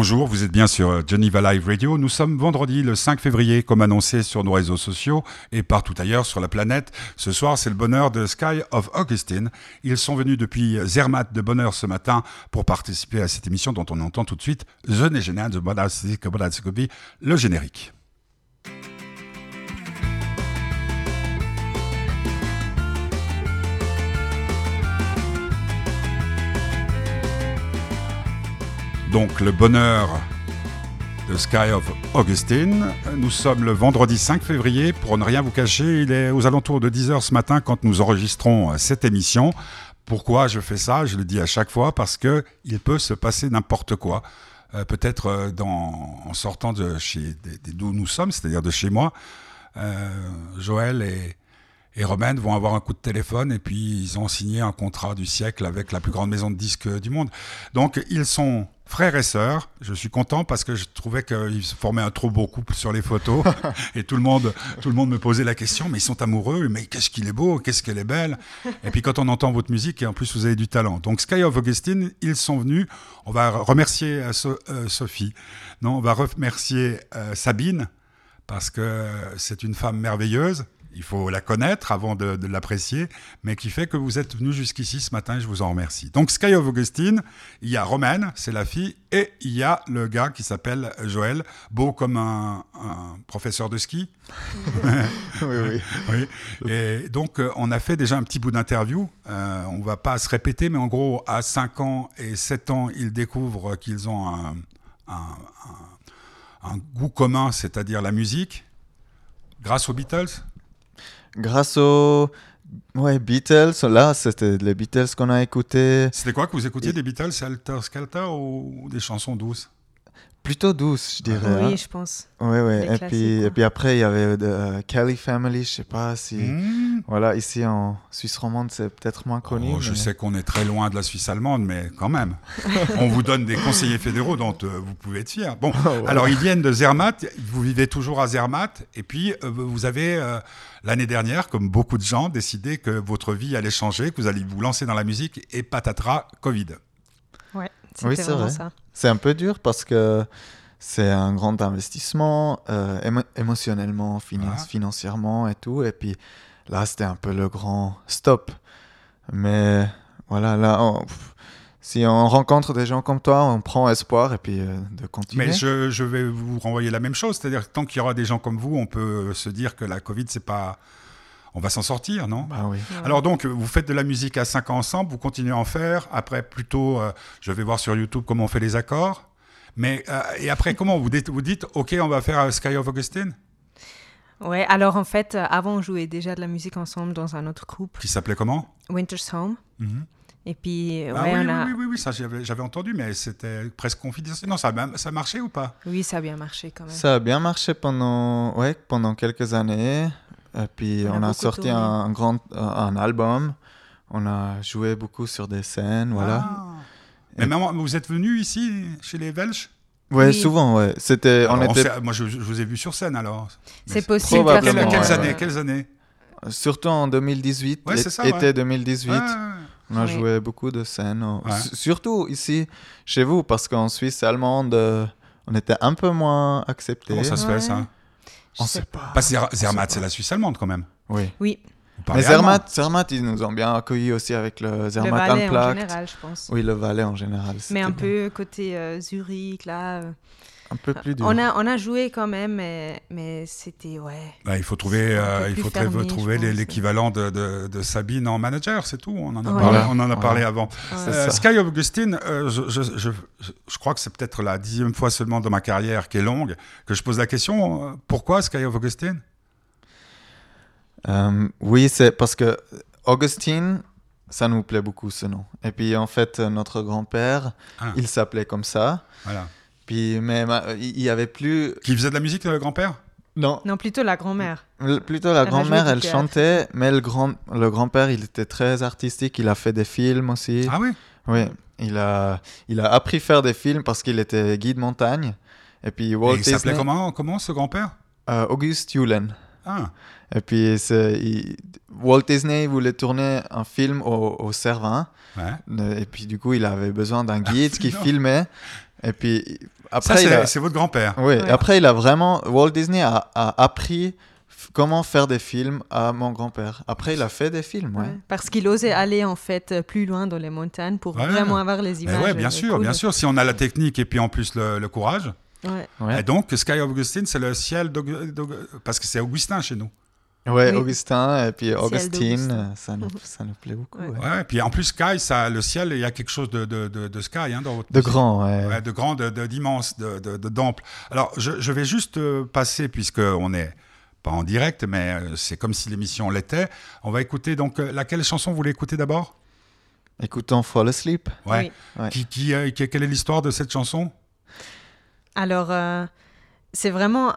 Bonjour, vous êtes bien sur Geneva Live Radio. Nous sommes vendredi le 5 février, comme annoncé sur nos réseaux sociaux et partout ailleurs sur la planète. Ce soir, c'est le bonheur de Sky of Augustine. Ils sont venus depuis Zermatt de bonheur ce matin pour participer à cette émission dont on entend tout de suite The Général de le générique. Donc le bonheur de Sky of Augustine. Nous sommes le vendredi 5 février. Pour ne rien vous cacher, il est aux alentours de 10h ce matin quand nous enregistrons cette émission. Pourquoi je fais ça? Je le dis à chaque fois parce que il peut se passer n'importe quoi. Euh, peut-être euh, en sortant de chez d'où nous sommes, c'est-à-dire de chez moi, euh, Joël et, et Romaine vont avoir un coup de téléphone et puis ils ont signé un contrat du siècle avec la plus grande maison de disques du monde. Donc ils sont frères et sœurs. Je suis content parce que je trouvais qu'ils se formaient un trop beau couple sur les photos et tout le monde, tout le monde me posait la question. Mais ils sont amoureux. Mais qu'est-ce qu'il est beau, qu'est-ce qu'elle est belle. Et puis quand on entend votre musique et en plus vous avez du talent. Donc Sky of Augustine, ils sont venus. On va remercier euh, euh, Sophie. Non, on va remercier euh, Sabine parce que c'est une femme merveilleuse il faut la connaître avant de, l'apprécier, mais qui fait que vous êtes venu jusqu'ici ce matin et je vous en remercie. Donc Sky of Augustine, il y a Romaine, c'est la fille, et il y a le gars qui s'appelle Joël, beau comme un, professeur de ski. oui, oui. Et donc euh, on a fait déjà un petit bout d'interview, euh, on va pas se répéter, mais en gros à 5 ans et 7 ans, ils découvrent qu'ils ont un, un goût commun, c'est-à-dire la musique, grâce aux Beatles? Grâce aux ouais, Beatles, là, c'était les Beatles qu'on a écoutés. C'était quoi que vous écoutiez des Beatles Alter Skelter ou des chansons douces? Plutôt douce, je dirais. Oui, hein. je pense. Oui, oui. Et puis, et puis après, il y avait euh, Kelly Family, je sais pas si. Hmm. Voilà, ici en Suisse romande, c'est peut-être moins connu. Oh, je sais qu'on est très loin de la Suisse allemande, mais quand même. On vous donne des conseillers fédéraux dont euh, vous pouvez être fier. Bon, oh, alors ils viennent de Zermatt, vous vivez toujours à Zermatt, et puis euh, vous avez. L'année dernière, comme beaucoup de gens, décidé que votre vie allait changer, que vous allez vous lancer dans la musique et patatras, Covid. Oui, c'est vrai. C'est un peu dur parce que c'est un grand investissement euh, émotionnellement, financièrement et tout. Et puis là, c'était un peu le grand stop. Mais voilà, là, si on rencontre des gens comme toi, on prend espoir et puis euh, de continuer. Mais je, je, vais vous renvoyer la même chose, c'est-à-dire que tant qu'il y aura des gens comme vous, on peut se dire que la Covid, c'est pas on va s'en sortir, non? Bah oui. Alors donc, vous faites de la musique à 5 ans ensemble, vous continuez à en faire. Après, plutôt, euh, je vais voir sur YouTube comment on fait les accords. Mais euh, et après, comment vous dites, vous dites, ok, on va faire euh, Sky of Augustine? Ouais. Alors en fait, avant, on jouait déjà de la musique ensemble dans un autre groupe. Qui s'appelait comment? Winter's Home. Mhm. Et puis, ah oui, oui, oui, oui, ça j'avais entendu, mais c'était presque confidentiel. Non, ça a, ça a marché ou pas? Oui, ça a bien marché quand même. Ça a bien marché pendant, ouais, pendant quelques années. Et puis on, a, sorti un, grand un album. On a joué beaucoup sur des scènes, voilà. Ah. Mais maman, vous êtes venu ici chez les Welsh? Ouais, oui, souvent, ouais. C'était, on était... moi, je, vous ai vu sur scène alors. C'est possible. Quelles, quelles années, quelles années? Surtout en 2018, ouais, ça, été 2018. On a joué beaucoup de scènes. Surtout ici, chez vous, parce qu'en Suisse allemande, euh, on était un peu moins acceptés. Comment ça se fait, ça? On sait pas. Parce que Zermatt, c'est la Suisse allemande quand même. Oui. Oui. Mais Zermatt, Zermatt, ils nous ont bien accueillis aussi avec le Zermatt le Valais en général, je pense. Oui, le Valais en général. Mais un peu côté euh, Zurich, là. Euh, un peu plus dur. On a, on a joué quand même, mais, mais c'était, ouais. Bah, il faut trouver, euh, il faut trouver l'équivalent de, de, de, Sabine en manager, c'est tout. On en a parlé, on en a parlé avant. Euh, Sky Augustine, euh, je, je, je, je, crois que c'est peut-être la dixième fois seulement dans ma carrière qui est longue que je pose la question pourquoi Sky of Augustine Oui, c'est parce que Augustine, ça nous plaît beaucoup ce nom. Et puis en fait, notre grand-père, ah. il s'appelait comme ça. Voilà mais il y avait plus. Qui faisait de la musique, le grand-père? Non. Non, plutôt la grand-mère. Plutôt la grand-mère, elle chantait, mais le grand le grand-père, il était très artistique. Il a fait des films aussi. Ah oui. Oui, il a il a appris à faire des films parce qu'il était guide montagne. Et puis Walt il s'appelait comment comment ce grand-père? Euh, Auguste Julen. Ah. Et puis Walt Disney voulait tourner un film au, au Cervin. Ouais. Et puis du coup, il avait besoin d'un guide qui filmait. Et puis après, c'est votre grand-père. Oui, après, il a vraiment. Walt Disney a, a appris comment faire des films à mon grand-père. Après, il a fait des films, ouais. Parce qu'il osait aller en fait plus loin dans les montagnes pour vraiment avoir les images. Oui, bien sûr, bien sûr. Si on a la technique et puis en plus le, courage. Et donc, Sky of Augustine, c'est le ciel parce que c'est Augustin chez nous. Ouais, Augustin et puis Augustine, ça nous, ça nous, plaît beaucoup. Ouais. et puis en plus Sky, ça, le ciel, il y a quelque chose de, de, de, Sky hein, dans votre De grand, ouais. De grand, d'immense, de, d'ample. Alors, je, je, vais juste euh, passer, puisqu'on est pas en direct, mais euh, c'est comme si l'émission l'était. On va écouter donc euh, laquelle chanson vous voulez écouter d'abord? Écoutons Fall Asleep. Ouais. Qui, qui, qui, quelle est l'histoire de cette chanson? Alors, c'est vraiment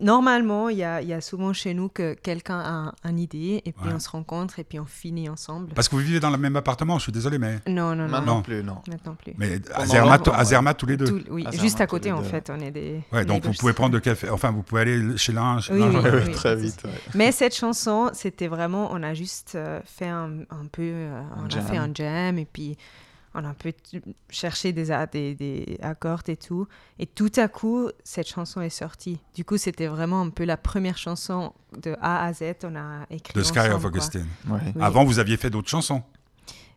Normalement, il y, a, souvent chez nous que quelqu'un a une idée et puis on se rencontre et puis on finit ensemble. Parce que vous vivez dans le même appartement, je suis désolé, mais. Non, non, non. Maintenant plus, non. Maintenant plus. Mais à Zermatt, tous les deux. oui, juste à côté en fait, on est des. Ouais, donc vous pouvez prendre de café. Enfin, vous pouvez aller chez l'un, chez oui, oui, très vite. Mais cette chanson, c'était vraiment, on a juste euh, fait un, peu, euh, on a fait un jam et puis on a un peu cherché des, des, des, accords et tout. Et tout à coup, cette chanson est sortie. Du coup, c'était vraiment un peu la première chanson de A à Z. On a écrit. De Sky of Augustine. Avant, vous aviez fait d'autres chansons.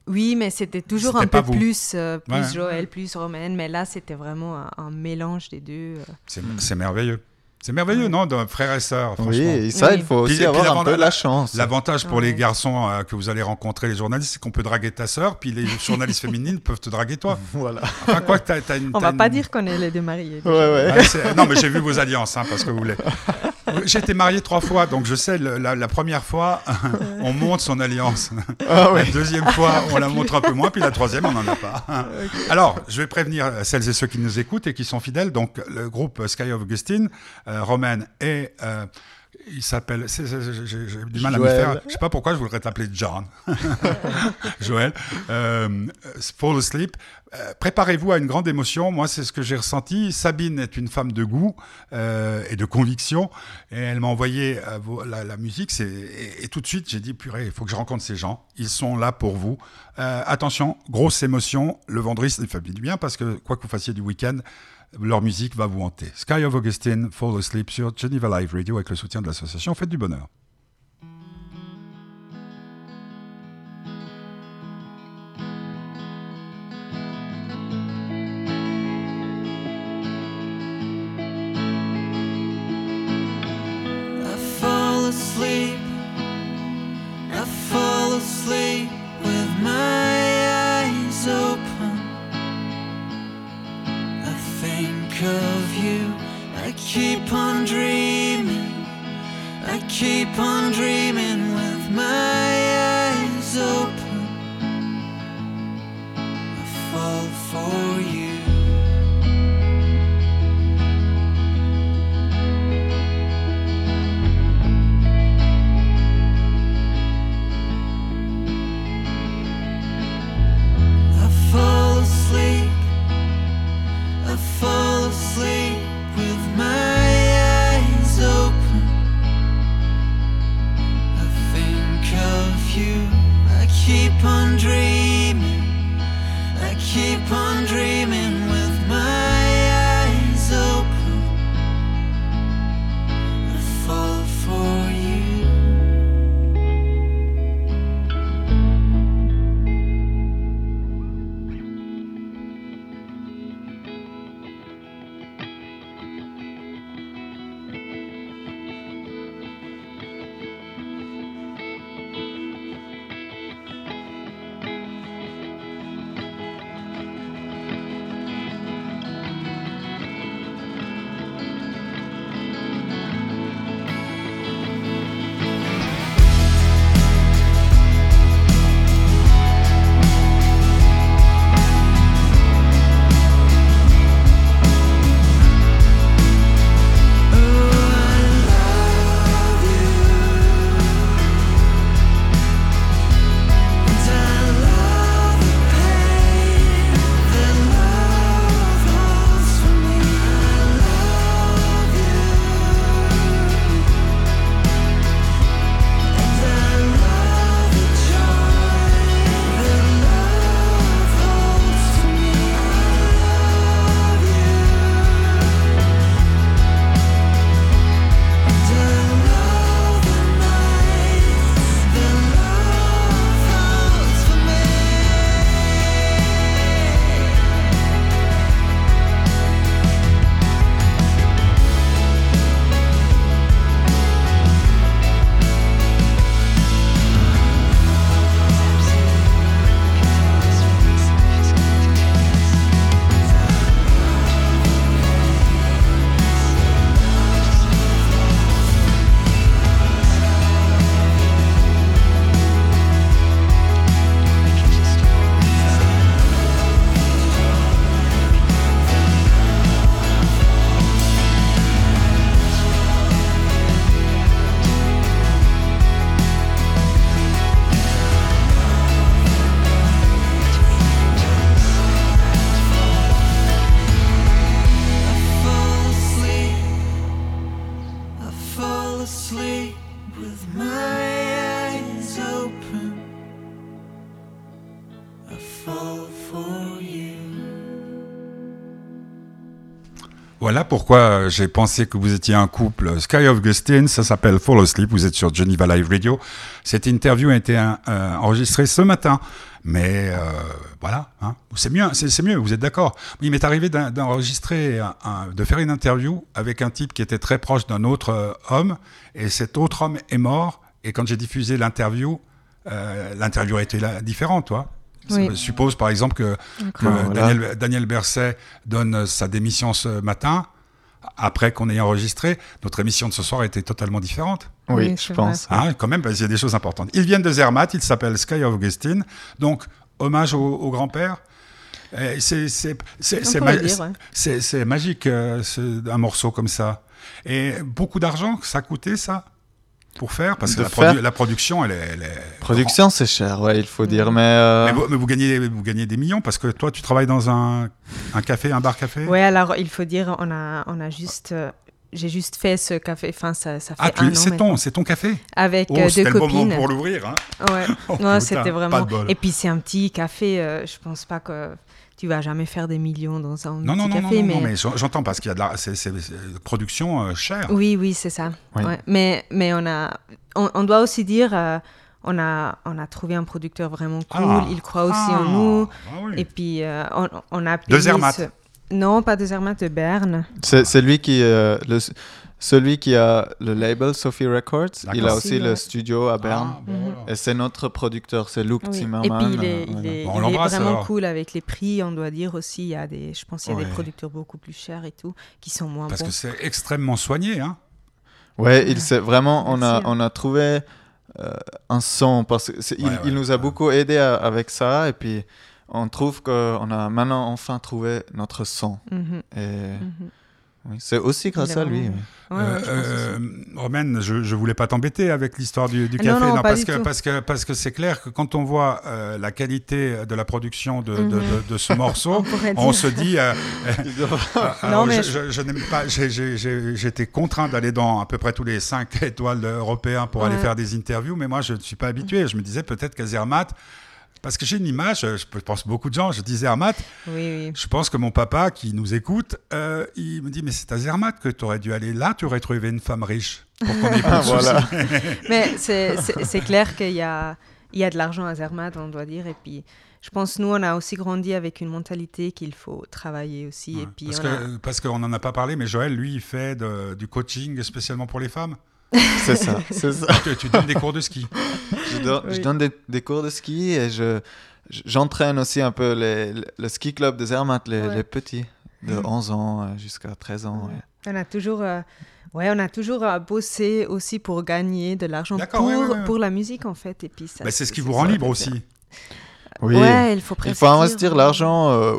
Oui, mais c'était toujours un peu plus, euh, plus Joël, plus Romaine. Mais là, c'était vraiment un, mélange des deux. Euh. C'est merveilleux. C'est merveilleux, non, de frères et sœurs. Oui, et ça, il faut aussi avoir un peu la chance. L'avantage pour les garçons euh, que vous allez rencontrer, les journalistes, c'est qu'on peut draguer ta sœur, puis les journalistes féminines peuvent te draguer toi. Voilà. Enfin, quoi, as, as une, On va pas dire qu'on est les deux mariés. Ouais, ouais. non, mais j'ai vu vos alliances, hein, parce que vous voulez. J'ai été marié trois fois, donc je sais, la, première fois, on montre son alliance. Ah la deuxième fois, on la montre un peu moins, puis la troisième, on n'en a pas. Alors, je vais prévenir celles et ceux qui nous écoutent et qui sont fidèles. Donc, le groupe Sky of Augustine, euh, Romaine et... Euh, il s'appelle. J'ai du mal à me faire. Je sais pas pourquoi je voudrais t'appeler John. Joël. Euh, fall Asleep. Euh, préparez-vous à une grande émotion. Moi, c'est ce que j'ai ressenti. Sabine est une femme de goût euh, et de conviction. Et elle m'a envoyé la, musique. Et, et, tout de suite, j'ai dit purée, il faut que je rencontre ces gens. Ils sont là pour vous. attention, grosse émotion. Le vendredi, ça fait du bien parce que quoi que vous fassiez du week-end, leur musique va vous hanter. Sky of Augustine, Fall Asleep sur Geneva Live Radio avec le soutien de l'association Faites du Bonheur. you. I keep on dreaming. I keep on dreaming. Voilà pourquoi j'ai pensé que vous étiez un couple. Sky of Augustine, ça s'appelle Fall Asleep. Vous êtes sur Geneva Live Radio. Cette interview a été euh, enregistrée ce matin. Mais euh, voilà, hein. c'est mieux, c'est mieux, vous êtes d'accord. Il m'est arrivé d'enregistrer, de faire une interview avec un type qui était très proche d'un autre euh, homme, et cet autre homme est mort. Et quand j'ai diffusé l'interview, l'interview a été différente, toi. Suppose par exemple que, Daniel, Daniel, Berset donne sa démission ce matin, après qu'on ait enregistré. Notre émission de ce soir était totalement différente. Oui, je pense. Ah, quand même, parce qu'il y a des choses importantes. Ils viennent de Zermatt, ils s'appellent Sky of Augustine, donc hommage au, grand-père. C'est magique, euh, un morceau comme ça. Et beaucoup d'argent, ça a coûté ça pour faire Parce que la, production, elle est. Production, c'est cher, ouais, il faut dire. Mais, euh, mais, vous, gagnez, vous gagnez des millions parce que toi, tu travailles dans un, un café, un bar-café Oui, alors il faut dire, on a, on a juste. Euh, j'ai juste fait ce café, enfin ça, ça fait ah, c'est ton, c'est ton café? Avec oh, euh, deux copines. le moment pour l'ouvrir. Hein. Ouais, oh, non, c'était vraiment. Et puis c'est un petit café, je pense pas que tu vas jamais faire des millions dans un non, petit non, café. Non, mais, non, mais j'entends parce qu'il y a de la c'est, production euh, chère. Oui, oui, c'est ça. Mais, mais on, a, on, doit aussi dire, euh, on, a, on a trouvé un producteur vraiment cool, ah. il croit aussi en ah. nous. Ah Et puis, euh, on, on, a... De Zermatt Non, pas de Zermatt, de Berne. C'est, lui qui... le celui qui a le label Sophie Records, il a aussi le studio à Berne. Ah, et c'est notre producteur, c'est Luke Zimmerman. Et puis il est, il est, vraiment cool avec les prix, on doit dire aussi. Il y a des, je pense qu'il y a des producteurs beaucoup plus chers et tout, qui sont moins Parce que c'est extrêmement soigné. Hein ouais, il vraiment, on a, on a trouvé euh, un son, parce qu'il il nous a beaucoup aidé avec ça. Et puis on trouve qu'on a maintenant enfin trouvé notre son. Mhm. Et. Mhm. Oui, c'est aussi grâce à lui. Euh, euh, Romaine, je ne voulais pas t'embêter avec l'histoire du, du, café, non, parce, que, parce, que, parce que c'est clair que quand on voit euh, la qualité de la production de, de, mhm. ce morceau, on, se dit. non, mais je, je, n'aime pas. J'étais contraint d'aller dans à peu près tous les 5 étoiles européens pour aller faire des interviews, mais moi je ne suis pas habitué. Je me disais peut-être qu'à Zermatt, parce que j'ai une image, je pense beaucoup de gens, je disais Zermatt, oui, oui. je pense que mon papa qui nous écoute, euh, il me dit mais c'est à Zermatt que tu aurais dû aller là, tu aurais trouvé une femme riche pour qu'on ait ah, voilà. Mais c'est clair qu'il y a, il y a de l'argent à Zermatt, on doit dire, et puis je pense nous on a aussi grandi avec une mentalité qu'il faut travailler aussi. et puis parce que parce qu'on n'en a pas parlé, mais Joël lui il fait du coaching spécialement pour les femmes. C'est ça, c'est ça. Tu, donnes des cours de ski. Je, donne des, cours de ski et je, j'entraîne aussi un peu les, le ski club de Zermatt, les, petits, de 11 mhm. ans euh, jusqu'à 13 ans. On a toujours, euh, ouais, on a toujours euh, bossé aussi pour gagner de l'argent pour, pour la musique en fait. Et puis ça, bah, c'est ce qui vous rend libre aussi. Oui, il faut, il faut investir l'argent euh,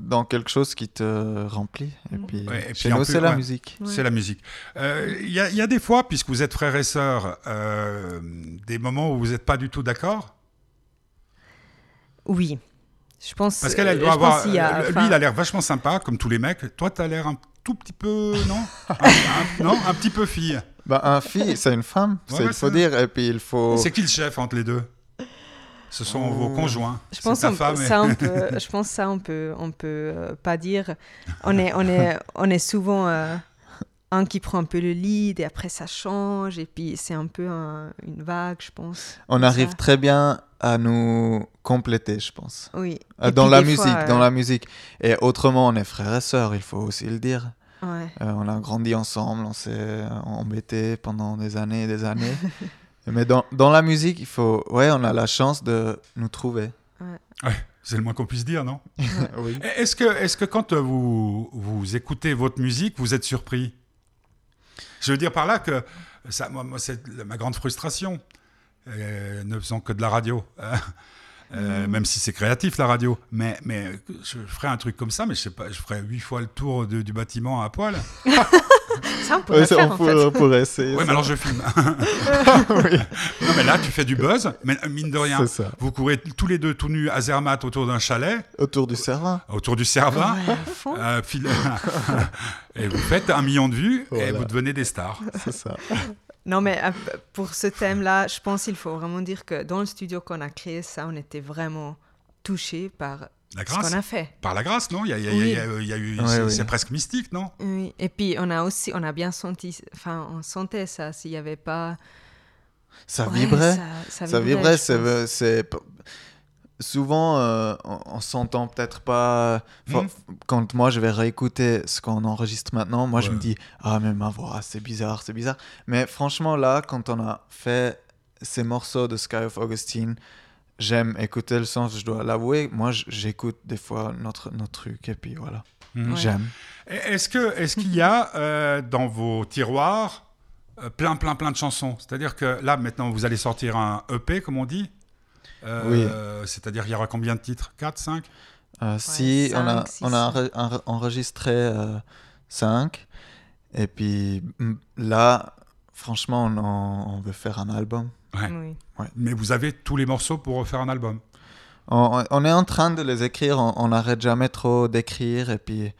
dans quelque chose qui te remplit. Et mm. puis, chez nous, c'est la musique. C'est la musique. Il y, a des fois, puisque vous êtes frères et sœurs, euh, des moments où vous n'êtes pas du tout d'accord? Oui. Je pense. Parce qu'elle doit avoir. lui, il a l'air vachement sympa, comme tous les mecs. Toi, tu as l'air un tout petit peu. Non? Non, un petit peu fille. Bah, un fille, c'est une femme, il faut dire. Et puis, il faut. C'est qui le chef entre les deux? Ce sont vos oh. conjoints. Je pense ta femme ça, on peut, je pense ça on peut, on peut euh, pas dire. On est, on est, on est souvent euh, un qui prend un peu le lead et après ça change et puis c'est un peu une vague, je pense. On arrive très bien à nous compléter, je pense. Oui. Euh, dans la musique, dans la musique. Et autrement, on est frères et sœurs, il faut aussi le dire. Ouais. on a grandi ensemble, on s'est embêtés pendant des années et des années. Mais dans, dans, la musique, il faut, ouais, on a la chance de nous trouver. Ouais. c'est le moins qu'on puisse dire, non? Oui. Est-ce que, est que quand vous, vous écoutez votre musique, vous êtes surpris? Je veux dire par là que ça, moi, moi c'est ma grande frustration, euh, ne faisant que de la radio. Hein. Euh, mm. même si c'est créatif la radio. Mais, mais je ferais un truc comme ça, mais je sais pas, je ferais huit fois le tour du bâtiment à poil. ça, on pourrait, faire, on pourrait essayer. Oui, mais alors je filme. oui. Non, mais là, tu fais du buzz, mais mine de rien, vous courez tous les deux tout nus à Zermatt autour d'un chalet. Autour du Cervin. Autour du Cervin. euh, et vous faites un million de vues et vous devenez des stars. C'est ça. Non, mais euh, pour ce thème-là, je pense qu'il faut vraiment dire que dans le studio qu'on a créé, ça, on était vraiment touché par La grâce. Ce qu'on a fait. Par la grâce, non? Il y a, il y a- Oui. il y a- il y a eu, Oui, c'est oui. presque mystique, non? Oui. Et puis on a aussi, on a bien senti, enfin, on sentait ça. S'il y avait pas. Ça Ouais, vibrait. Ça, Ça vibrait, c'est, souvent euh, on, on s'entend peut-être pas. Enfin, Mhm. Quand moi je vais réécouter ce qu'on enregistre maintenant, moi je me dis ah mais ma voix c'est bizarre, c'est bizarre. Mais franchement là, quand on a fait ces morceaux de Sky of Augustine, j'aime écouter le sens. Je dois l'avouer, moi j'écoute des fois notre notre truc et puis voilà. Ouais. j'aime. Est-ce que est-ce qu'il y a euh, dans vos tiroirs euh, plein plein plein de chansons? C'est-à-dire que là maintenant vous allez sortir un EP comme on dit? Euh, C'est-à-dire il y aura combien de titres? 4, 5 Euh, si on a, cinq, six, on a enre- enre- enregistré 5 et puis là franchement on, on veut faire un album. Oui. Mais vous avez tous les morceaux pour refaire un album. On, on est en train de les écrire, on n'arrête jamais trop d'écrire et puis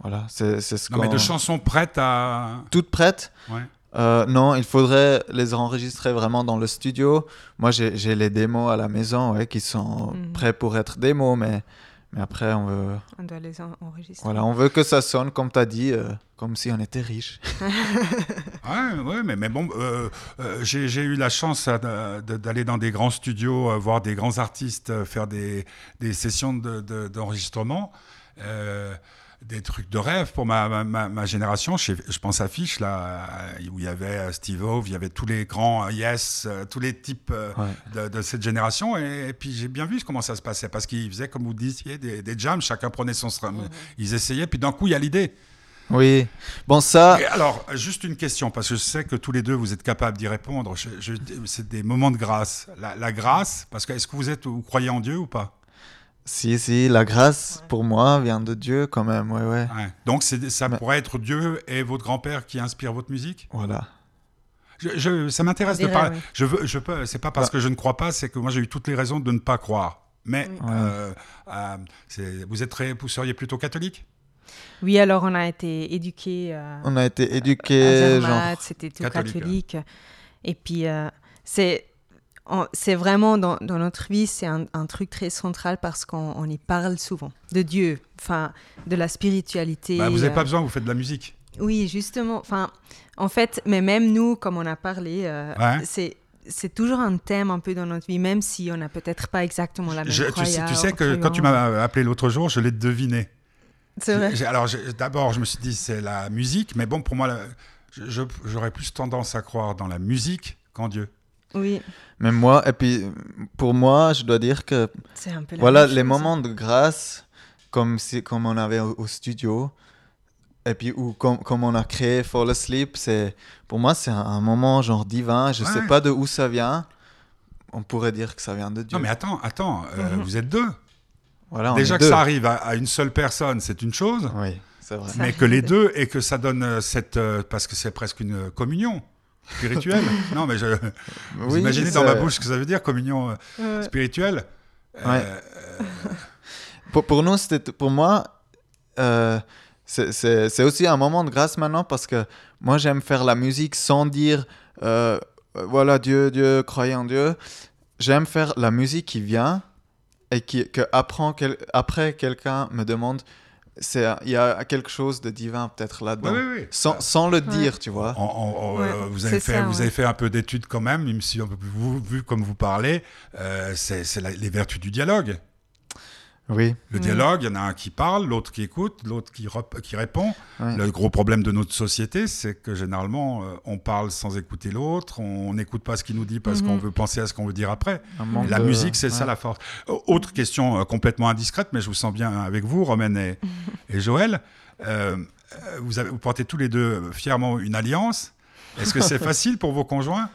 voilà, c'est ce Non mais qu'on... de chansons prêtes à. Toutes prêtes Ouais. Euh, Non, il faudrait les enregistrer vraiment dans le studio. Moi j'ai les démos à la maison ouais, qui sont Mhm. prêts pour être démos, mais, mais après on veut, On doit les en- enregistrer. voilà, on veut que ça sonne comme tu as dit, euh, comme si on était riche. Ouais, ouais, mais, mais bon, euh, euh, j'ai eu la chance euh, d'aller dans des grands studios, voir des grands artistes faire des, des sessions de- de- d'enregistrement. Des trucs de rêve pour ma, ma- ma, ma génération. Je, je pense à Fiche, là, euh, où il y avait euh, Steve Ove, il y avait tous les grands euh, Yes, tous les types Ouais. de, de cette génération. Et, et puis j'ai bien vu comment ça se passait, parce qu'ils faisaient, comme vous disiez, des, des jams, chacun prenait son... Ils essayaient, puis d'un coup, il y a l'idée. Oui, bon ça, Et alors, juste une question, parce que je sais que tous les deux, vous êtes capables d'y répondre. C'est des moments de grâce. La, la grâce, parce que est-ce que vous êtes, vous croyez en Dieu ou pas? Si, si, la grâce Ouais. pour moi vient de Dieu quand même, ouais, ouais. Ouais. Donc, ça Mais- pourrait être Dieu et votre grand-père qui inspirent votre musique? Voilà. je, je- Ça m'intéresse de pas. oui. Je veux, je peux. C'est pas parce Ouais. que je ne crois pas, c'est que moi j'ai eu toutes les raisons de ne pas croire. Mais Oui. euh, euh, vous êtes très, vous seriez plutôt catholique? Oui, alors on a été éduqués. euh, On a été à éduqués, c'était tout Catholique, catholique. Et puis, euh, c'est c'est vraiment dans, dans notre vie, c'est un, un truc très central parce qu'on on y parle souvent de Dieu, enfin, de la spiritualité. Bah, Vous n'avez euh, pas besoin, vous faites de la musique. Oui, justement. Enfin, en fait, mais même nous, comme on a parlé, euh, Ouais. c'est c'est toujours un thème un peu dans notre vie, même si on n'a peut-être pas exactement la même Je- tu, sais, croyance- tu sais que quand tu m'as appelé l'autre jour, je l'ai deviné. C'est vrai. Alors, d'abord, je me suis dit, c'est la musique, mais bon, pour moi, j'aurais plus tendance à croire dans la musique qu'en Dieu. Oui, Mais moi, et puis pour moi, je dois dire que c'est un peu la voilà les chose. moments de grâce, comme, si, comme on avait au, au studio, et puis ou comme, comme on a créé Fall Asleep, c'est pour moi c'est un, un moment genre divin. Je Ouais. sais pas de où ça vient. On pourrait dire que ça vient de Dieu. Non, mais attends, attends, euh, Mhm. vous êtes deux. voilà, Déjà que deux. ça arrive à, à une seule personne, c'est une chose, Oui, c'est vrai. Ça mais que les de- deux et que ça donne euh, cette. euh, parce que c'est presque une communion spirituelle. non, mais je, vous Oui, imaginez dans ma bouche ce que ça veut dire, communion euh, Ouais. spirituelle Euh. Pour, pour nous, c'était pour moi, euh, c'est- c'est c'est aussi un moment de grâce maintenant parce que moi j'aime faire la musique sans dire voilà Dieu, Dieu, croyez en Dieu. J'aime faire la musique qui vient et qui que apprend quel- après quelqu'un me demande c'est il y a quelque chose de divin peut-être là-dedans Oui, oui, oui. sans, sans le Ouais. dire tu vois. Euh, vous, avez fait, ça, vous ouais. avez fait un peu d'études quand même, même si un peu plus vous, vu comme vous parlez, euh, c'est les vertus du dialogue. Oui. Le dialogue, il y en a un qui parle, l'autre qui écoute, l'autre qui, qui répond. Le gros problème de notre société, c'est que généralement, euh, on parle sans écouter l'autre, on n'écoute pas ce qu'il nous dit parce Mhm. qu'on veut penser à ce qu'on veut dire après. La de- musique, c'est ça la force. Autre question euh, complètement indiscrète, mais je vous sens bien avec vous, Romaine et, et Joël. Euh, vous, avez, vous portez tous les deux fièrement une alliance. Est-ce que c'est facile pour vos conjoints?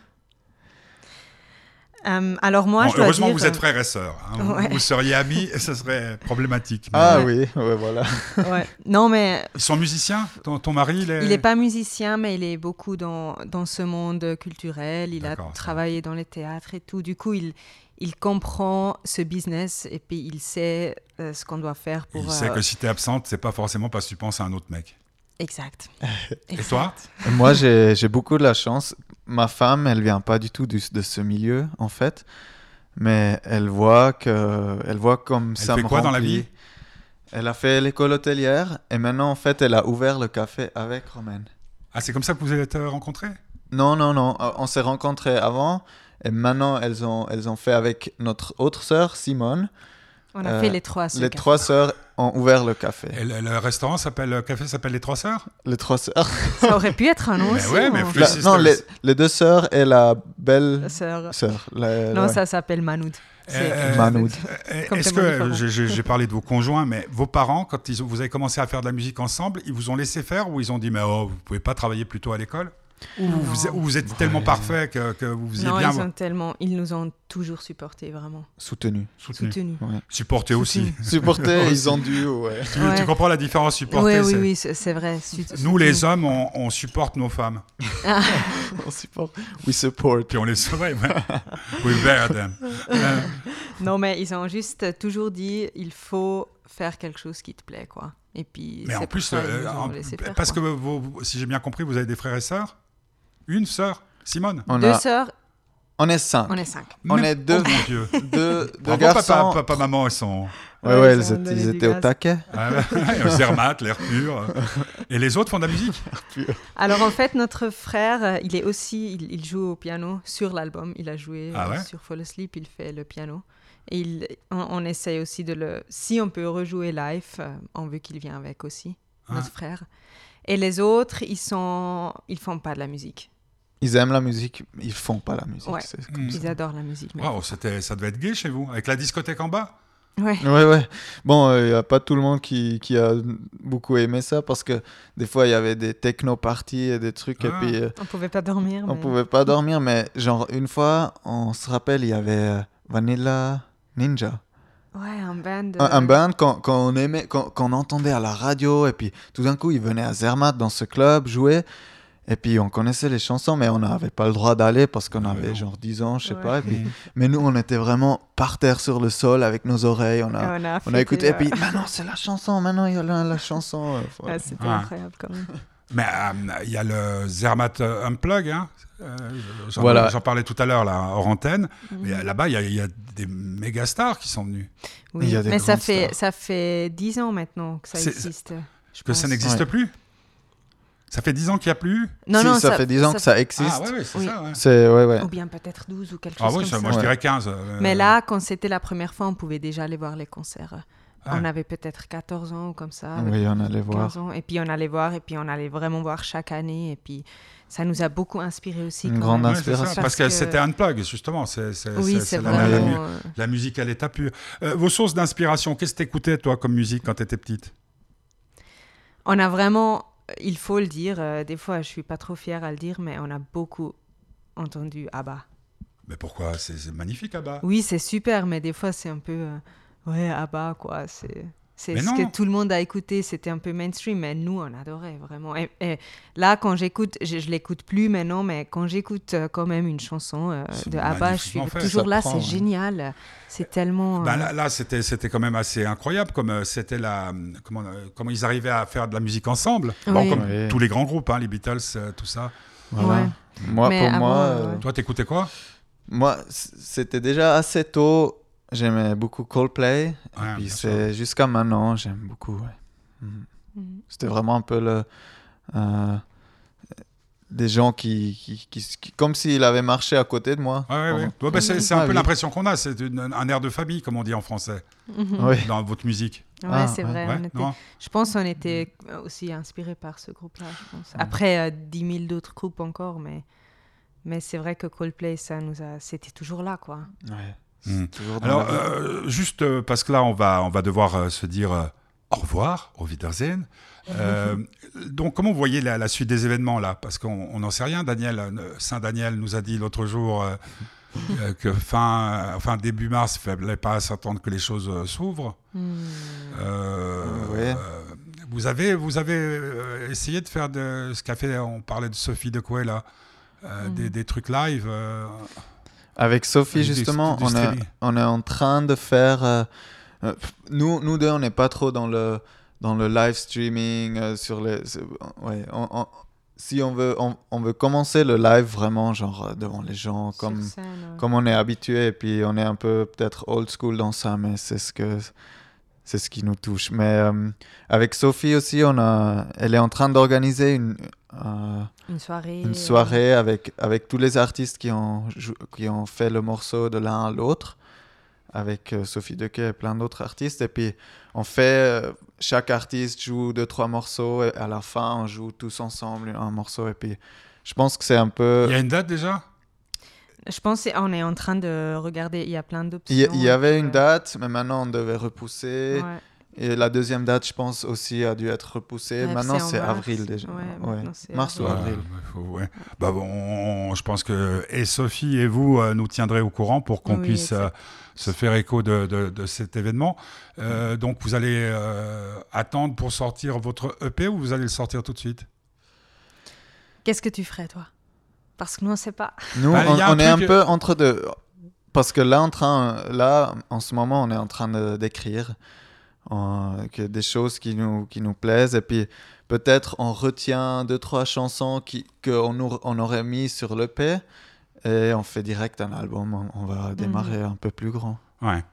Euh, alors moi, Bon, je dois Heureusement, dire, vous êtes frères et sœurs. hein. Vous- Ouais. Vous, seriez amis, et ce serait problématique. mais- Ah oui, ouais, voilà. euh, ouais. Non, mais Ils sont musiciens ton, ton mari, il est... il n'est pas musicien, mais il est beaucoup dans, dans ce monde culturel. Il a travaillé dans les théâtres et tout. Du coup, il, il comprend ce business et puis il sait euh, ce qu'on doit faire pour... Il sait euh, que si t'es absente, c'est pas forcément parce que tu penses à un autre mec. Exact. Et toi Et Moi, j'ai j'ai beaucoup de la chance. Ma femme, elle vient pas du tout du- de ce milieu, en fait. Mais elle voit que, elle voit comme Elle ça fait me quoi dans la vie? Elle a fait l'école hôtelière et maintenant en fait elle a ouvert le café avec Romaine. Ah, c'est comme ça que vous êtes euh, rencontrés? Non, non, non. euh, On s'est rencontrés avant et maintenant elles ont, elles ont fait avec notre autre sœur, Simone. On a Euh, fait les trois. ce Les trois sœurs ont ouvert le café. Et le, le restaurant s'appelle, le café s'appelle Les Trois Sœurs? Les trois sœurs. Ça aurait pu être un nom Mais aussi. ouais, mais La- non, les, les deux sœurs et la belle La sœur. sœur. La- Non, ouais. ça s'appelle Manoud. C'est- Euh, Manoud. Euh, Comme Est-ce que j'ai- parlé de vos conjoints, mais vos parents, quand ils vous avez commencé à faire de la musique ensemble, ils vous ont laissé faire ou ils ont dit mais oh vous pouvez pas travailler plus tôt à l'école? Ou vous, ou vous êtes tellement parfait que, que vous faisiez Non, bien ils, vous- ont tellement, ils nous ont toujours supportés, vraiment. Soutenu. soutenu. Soutenus. supporter aussi. Supporter, ils ont dû, ouais. Tu, Ouais. tu comprends la différence Oui, supporter oui, c'est- oui, c'est vrai. Nous les soutenus. hommes, on, on supporte nos femmes. On supporte. We support. Puis on les sauve. We bear them. Non, mais ils ont juste toujours dit il faut faire quelque chose qui te plaît, quoi. Et puis, mais c'est en plus, ça, euh, en- parce quoi. que si j'ai bien compris, vous avez des frères et sœurs? Une sœur Simone On, Deux a- sœurs, on est cinq. on est cinq. On Même- est deux. Oh mon Dieu. Deux, deux Bravo, garçons. papa, papa, maman, ils sont. Ouais, Ouais, ouais, ils étaient, ils étaient au taquet. Ah, Zermatt, l'air pur. Et les autres font de la musique Alors en fait, notre frère, il est aussi, il, il joue au piano sur l'album. Il a joué Ah ouais? sur Fall Asleep, il fait le piano. Et il, on, on essaye aussi de le, si on peut rejouer live, euh, on veut qu'il vienne avec aussi, Ah. notre frère. Et les autres, ils sont, ils font pas de la musique. Ils aiment la musique, ils font pas la musique. Ouais. c'est comme Mm. ça. Ils adorent la musique. c'était, ça devait être gay chez vous, avec la discothèque en bas Ouais. Ouais, ouais. Bon, il n'y a pas tout le monde qui, qui a beaucoup aimé ça parce que des fois, il y avait des techno-parties et des trucs et Ah. puis euh, On pouvait pas dormir. on mais- pouvait pas dormir. Mais genre, une fois, on se rappelle, il y avait euh, Vanilla Ninja. Ouais, un band. Un, un euh, band qu'on qu'on aimait, qu'on qu'on entendait à la radio, et puis tout d'un coup, ils venaient à Zermatt dans ce club jouer, et puis on connaissait les chansons, mais on n'avait pas le droit d'aller parce qu'on Ah, avait non. genre 10 ans, je sais Ouais. pas. Et puis, mais nous, on était vraiment par terre sur le sol avec nos oreilles, on a, on a, on a écouté, et puis maintenant c'est la chanson, maintenant il y a la, la chanson. euh, voilà. Ouais, C'était Ah. incroyable quand même. Mais euh, il y a le Zermatt Unplug, hein. Euh, j'en, Voilà. parlais tout à l'heure là, hors antenne. Mais Mhm. là-bas, il y, a- il y a des méga stars qui sont venus. Oui. Mais ça fait, stars. ça fait 10 ans maintenant que ça existe. Que ça n'existe Ouais. plus? Ça fait 10 ans qu'il n'y a plus Non, Si, non, ça, fait 10 ans que ça existe. Ah ouais, ouais, c'est Oui. ça. Ouais. C'est, ouais, ouais. Ou bien peut-être 12 ou quelque Ah chose oui, comme ça, ça. moi je dirais 15. euh, Mais là, quand c'était la première fois, on pouvait déjà aller voir les concerts. Ah. On avait peut-être 14 ans ou comme ça. Oui, on allait 15 voir. ans. Et puis on allait voir, et puis on allait vraiment voir chaque année. Et puis ça nous a beaucoup inspiré aussi. Une grande même. Ouais, c'est ça, inspiration. parce, Parce que, c'était Unplug, justement. C'est, c'est- Oui, c'est- la, la mu- euh, la musique à l'état pur. Euh, vos sources d'inspiration, qu'est-ce que t'écoutais, toi, comme musique, quand t'étais petite? On a vraiment, il faut le dire, euh, des fois je suis pas trop fière à le dire, mais on a beaucoup entendu ABBA. Mais pourquoi? C'est, magnifique, là-bas. Oui, c'est super, mais des fois c'est un peu. euh, ouais, ABBA, quoi. C'est. C'est ce non. que tout le monde a écouté, c'était un peu mainstream, mais nous, on adorait vraiment. Et, et là, quand j'écoute, je, je l'écoute plus maintenant, mais quand j'écoute euh, quand même une chanson euh, de ABBA, je suis fait. toujours là, c'est ouais. génial. C'est tellement. Ben euh, là, là, c'était, c'était quand même assez incroyable, comme c'était la, comment, comment ils arrivaient à faire de la musique ensemble. Bon, comme Oui. tous les grands groupes, hein, les Beatles, tout ça. Voilà. Ouais. Moi, Mais pour moi, Toi, t'écoutais quoi? moi, c'était déjà assez tôt. J'aimais beaucoup Coldplay. Ouais, et puis c'est jusqu'à maintenant, j'aime beaucoup. ouais. Mhm. mhm. C'était vraiment un peu le. euh, des gens qui, qui, qui- qui- comme s'il avait marché à côté de moi. Ouais, ouais, ouais. Pendant- Ouais, bah, c'est, un peu l'impression qu'on a. C'est une- un air de famille, comme on dit en français, Mhm. Dans votre musique. Ouais, Ah, c'est ouais. vrai. Ouais, on était- non Je pense qu'on était aussi inspiré par ce groupe-là, je pense. Mm. Après, euh, 10 000 d'autres groupes encore, mais, mais c'est vrai que Coldplay, ça nous a... c'était toujours là, quoi. Dans Alors, euh, juste euh, parce que là, on va, on va devoir euh, se dire euh, au revoir, au Wiedersehen. Euh, donc, comment vous voyez la, la suite des événements là? Parce qu'on on n'en sait rien. Daniel, Saint Daniel nous a dit l'autre jour euh, que fin, enfin début mars, il ne fallait pas s'attendre que les choses euh, s'ouvrent. Hmm. Euh, Ouais. euh, vous avez, vous avez euh, essayé de faire de ce qu'a fait. On parlait de Sophie de Coué là, des, des trucs live. Avec Sophie, du- du justement, on est, streaming. on est en train de faire. euh, euh, nous, nous deux, on n'est pas trop dans le, dans le live streaming. euh, sur les, ouais, on, on- si on veut, on, veut commencer le live vraiment, genre devant les gens, comme, comme on est habitué, et puis on est un peu peut-être old school dans ça, mais c'est ce que c'est ce qui nous touche. Mais euh, avec Sophie aussi, on a, elle est en train d'organiser une, une soirée, une soirée avec, avec tous les artistes qui ont, qui ont fait le morceau de l'un à l'autre, avec Sophie Dequet et plein d'autres artistes. Et puis on fait chaque artiste joue deux, trois morceaux et à la fin, on joue tous ensemble un morceau. Et puis, je pense que c'est un peu. Il y a une date déjà? Je pense qu'on est en train de regarder. Il y a plein d'options. Il y, avait une date, mais maintenant on devait repousser. Et la deuxième date, je pense aussi, a dû être repoussée. maintenant, c'est avril déjà. Mars ou avril. Bah bon, je pense que et Sophie et vous euh, nous tiendrez au courant pour qu'on puisse euh, se faire écho de, de, cet événement. Euh, donc, vous allez attendre pour sortir votre EP ou vous allez le sortir tout de suite? Qu'est-ce que tu ferais, toi? Parce que nous, on ne sait pas. Nous, bah, on, est un peu entre deux. Parce que là, en, train, là, en ce moment, on est en train d'écrire que des choses qui nous, qui nous plaisent. Et puis peut-être on retient deux, trois chansons qu'on on aurait mis sur l'EP et on fait direct un album. On, va démarrer mhm. un peu plus grand. Ouais.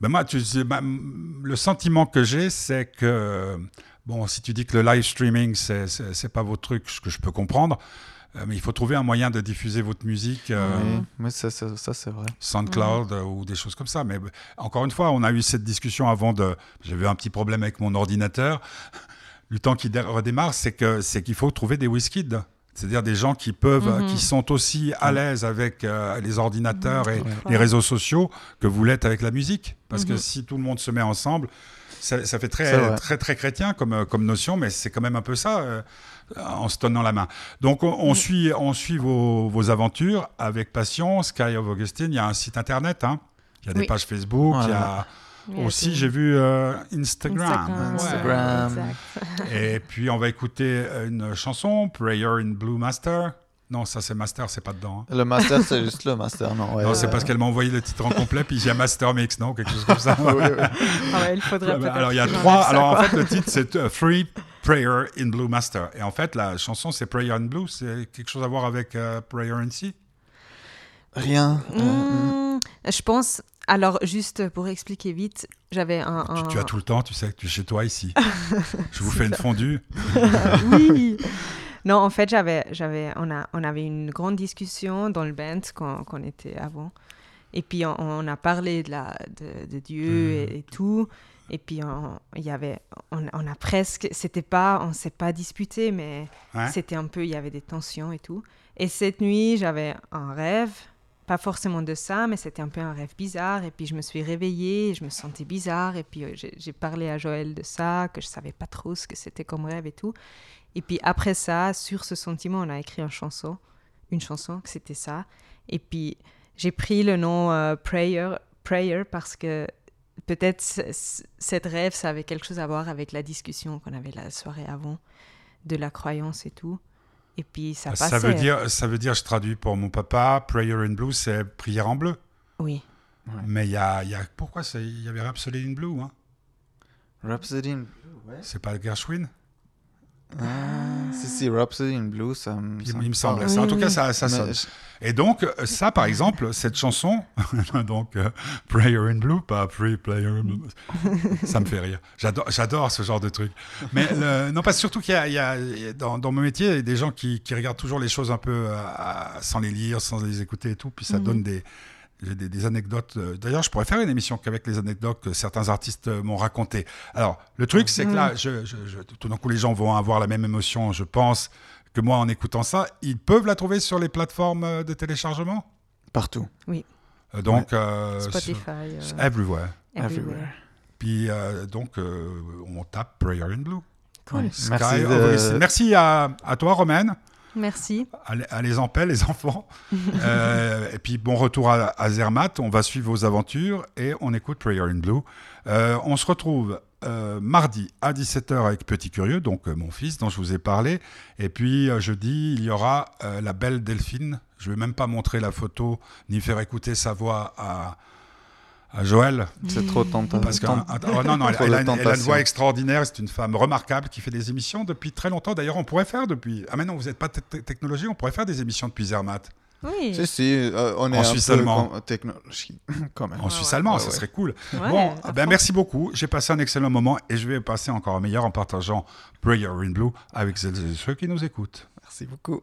Ben moi, tu, bah, le sentiment que j'ai, c'est que, bon, si tu dis que le live streaming, c'est pas votre truc, ce que je peux comprendre, mais il faut trouver un moyen de diffuser votre musique. Euh, oui, mais ça, ça, c'est vrai. SoundCloud euh, ou des choses comme ça. Mais encore une fois, on a eu cette discussion avant de. J'avais un petit problème avec mon ordinateur. Le temps qui redémarre, c'est que c'est qu'il faut trouver des WizKids. C'est-à-dire des gens qui peuvent, mhm. qui sont aussi à l'aise avec les ordinateurs et les réseaux sociaux que vous l'êtes avec la musique. Parce que mhm. si tout le monde se met ensemble, ça, ça fait très, très, très chrétien comme, comme notion, mais c'est quand même un peu ça. Euh, en se tenant la main. Donc on, suit, on suit vos, aventures avec passion. Sky of Augustine, il y a un site internet, hein. il y a des pages Facebook, il y a aussi, j'ai vu euh, Instagram. Instagram. Et puis on va écouter une chanson, Prayer in Blue Master. Non, ça c'est master, c'est pas dedans. Hein. Le master, c'est juste le master, non. non, c'est parce qu'elle m'a envoyé le titre en complet, puis j'ai master mix, non, quelque chose comme ça. Ah il faudrait alors il y a trois. Alors en fait, le titre c'est euh, Free Prayer in Blue Master. Et en fait, la chanson c'est Prayer in Blue. C'est quelque chose à voir avec euh, Prayer in Sea? Rien. Hmm, je pense. Alors, juste pour expliquer vite, j'avais un, Tu, as tout le temps, tu sais, tu es chez toi ici. je vous fais une fondue. oui. Non, en fait, j'avais, j'avais, on, a, on avait une grande discussion dans le band quand, on était avant. Et puis, on, a parlé de, la, de, Dieu mhm. et, tout. Et puis, il y avait, on, a presque, c'était pas, on s'est pas disputé, mais c'était un peu, il y avait des tensions et tout. Et cette nuit, j'avais un rêve, pas forcément de ça, mais c'était un peu un rêve bizarre. Et puis, je me suis réveillée, je me sentais bizarre. Et puis, euh, j'ai parlé à Joël de ça, que je savais pas trop ce que c'était comme rêve et tout. Et puis après ça, sur ce sentiment, on a écrit une chanson, une chanson, que c'était ça. Et puis j'ai pris le nom euh, Prayer, Prayer parce que peut-être cette rêve, ça avait quelque chose à voir avec la discussion qu'on avait la soirée avant, de la croyance et tout. Et puis ça passait. Ça veut dire, ça veut dire je traduis pour mon papa, Prayer in Blue, c'est prière en bleu. Oui. Mais il y a, y a, pourquoi il y avait Rhapsody in Blue hein? Rhapsody in Blue, ouais. C'est pas Gershwin? Ah, si, si, Rhapsody in Blue, ça, il, me semble. En tout cas, ça, ça sonne. Et donc, euh, ça, par exemple, cette chanson, donc euh, Prayer in Blue, pas Free Player in Blue, ça me fait rire. J'adore ce genre de truc. Mais non, pas surtout qu'il y, a, dans, mon métier, il y a des gens qui, regardent toujours les choses un peu euh, sans les lire, sans les écouter et tout, puis ça mhm. donne des, j'ai des, anecdotes. Euh, d'ailleurs, je pourrais faire une émission qu'avec les anecdotes que certains artistes euh, m'ont racontées. Alors, le truc, c'est que là, je, tout d'un coup, les gens vont avoir la même émotion, je pense, que moi en écoutant ça. Ils peuvent la trouver sur les plateformes euh, de téléchargement? Partout. Oui. donc, Spotify. everywhere. everywhere. Puis, donc, on tape Prayer in Blue. Cool. Merci, Merci à, à toi, Romaine. Merci. Allez en paix, les enfants. Euh, et puis, bon retour à, Zermatt. On va suivre vos aventures et on écoute Prayer in Blue. Euh, on se retrouve euh, mardi à 17h avec Petit Curieux, donc mon fils dont je vous ai parlé. Et puis, jeudi, il y aura la belle Delphine. Je ne vais même pas montrer la photo ni faire écouter sa voix à, Joël. C'est trop tentant. Parce que, oh non, non, elle, a, une voix extraordinaire. C'est une femme remarquable qui fait des émissions depuis très longtemps. D'ailleurs, on pourrait faire depuis. Ah, mais non, vous n'êtes pas technologie, on pourrait faire des émissions depuis Zermatt. Oui. Si, si, euh, on est en Suisse allemand. technologie, quand même. En Suisse allemand, ça serait cool. bon, ben, merci beaucoup. J'ai passé un excellent moment et je vais passer encore un meilleur en partageant Prayer in Blue avec ceux qui nous écoutent. Merci beaucoup.